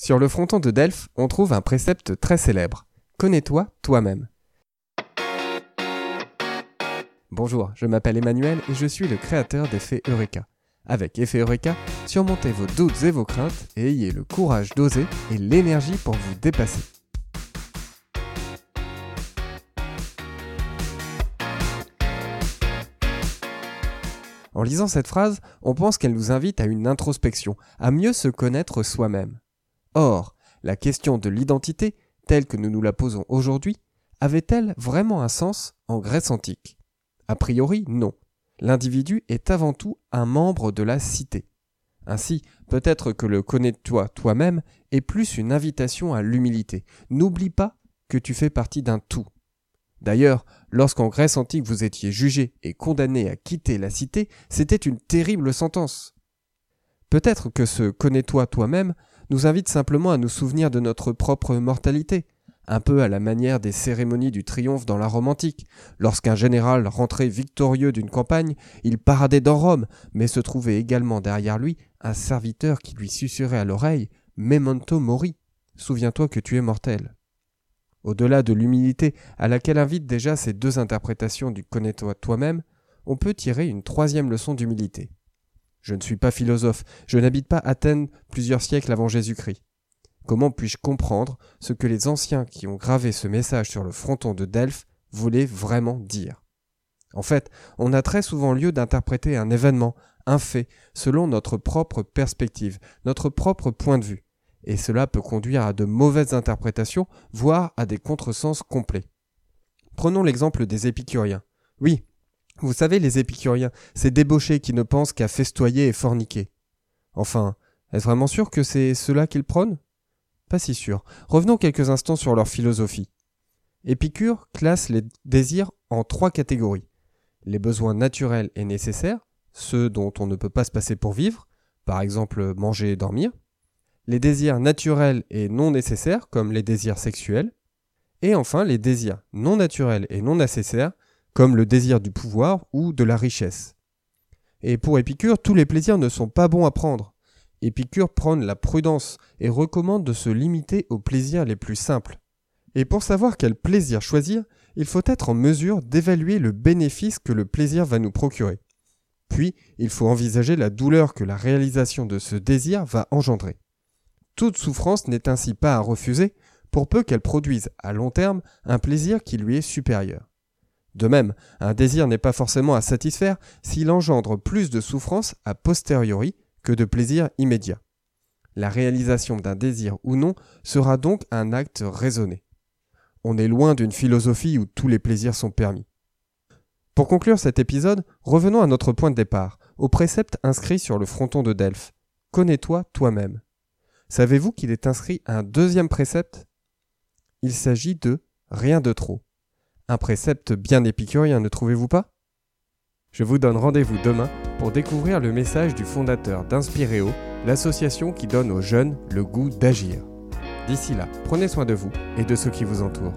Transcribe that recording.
Sur le fronton de Delphes, on trouve un précepte très célèbre. Connais-toi toi-même. Bonjour, je m'appelle Emmanuel et je suis le créateur d'Effet Eureka. Avec Effet Eureka, surmontez vos doutes et vos craintes et ayez le courage d'oser et l'énergie pour vous dépasser. En lisant cette phrase, on pense qu'elle nous invite à une introspection, à mieux se connaître soi-même. Or, la question de l'identité, telle que nous nous la posons aujourd'hui, avait-elle vraiment un sens en Grèce antique? A priori, non. L'individu est avant tout un membre de la cité. Ainsi, peut-être que le connais-toi toi-même est plus une invitation à l'humilité. N'oublie pas que tu fais partie d'un tout. D'ailleurs, lorsqu'en Grèce antique vous étiez jugé et condamné à quitter la cité, c'était une terrible sentence. Peut-être que ce connais-toi toi-même nous invite simplement à nous souvenir de notre propre mortalité, un peu à la manière des cérémonies du triomphe dans la Rome antique. Lorsqu'un général rentrait victorieux d'une campagne, il paradait dans Rome, mais se trouvait également derrière lui un serviteur qui lui susurrait à l'oreille Memento mori. Souviens-toi que tu es mortel. Au-delà de l'humilité à laquelle invitent déjà ces deux interprétations du connais-toi toi-même, on peut tirer une troisième leçon d'humilité. Je ne suis pas philosophe, je n'habite pas Athènes plusieurs siècles avant Jésus-Christ. Comment puis-je comprendre ce que les anciens qui ont gravé ce message sur le fronton de Delphes voulaient vraiment dire? En fait, on a très souvent lieu d'interpréter un événement, un fait, selon notre propre perspective, notre propre point de vue, et cela peut conduire à de mauvaises interprétations, voire à des contresens complets. Prenons l'exemple des épicuriens. Oui, vous savez, les épicuriens, ces débauchés qui ne pensent qu'à festoyer et forniquer. Enfin, est-ce vraiment sûr que c'est cela qu'ils prônent? Pas si sûr. Revenons quelques instants sur leur philosophie. Épicure classe les désirs en trois catégories. Les besoins naturels et nécessaires, ceux dont on ne peut pas se passer pour vivre, par exemple manger et dormir. Les désirs naturels et non nécessaires, comme les désirs sexuels. Et enfin les désirs non naturels et non nécessaires, comme le désir du pouvoir ou de la richesse. Et pour Épicure, tous les plaisirs ne sont pas bons à prendre. Épicure prône la prudence et recommande de se limiter aux plaisirs les plus simples. Et pour savoir quel plaisir choisir, il faut être en mesure d'évaluer le bénéfice que le plaisir va nous procurer. Puis, il faut envisager la douleur que la réalisation de ce désir va engendrer. Toute souffrance n'est ainsi pas à refuser, pour peu qu'elle produise à long terme un plaisir qui lui est supérieur. De même, un désir n'est pas forcément à satisfaire s'il engendre plus de souffrance a posteriori que de plaisir immédiat. La réalisation d'un désir ou non sera donc un acte raisonné. On est loin d'une philosophie où tous les plaisirs sont permis. Pour conclure cet épisode, revenons à notre point de départ, au précepte inscrit sur le fronton de Delphes. Connais-toi toi-même. Savez-vous qu'il est inscrit un deuxième précepte? Il s'agit de rien de trop. Un précepte bien épicurien, ne trouvez-vous pas? Je vous donne rendez-vous demain pour découvrir le message du fondateur d'Inspiréo, l'association qui donne aux jeunes le goût d'agir. D'ici là, prenez soin de vous et de ceux qui vous entourent.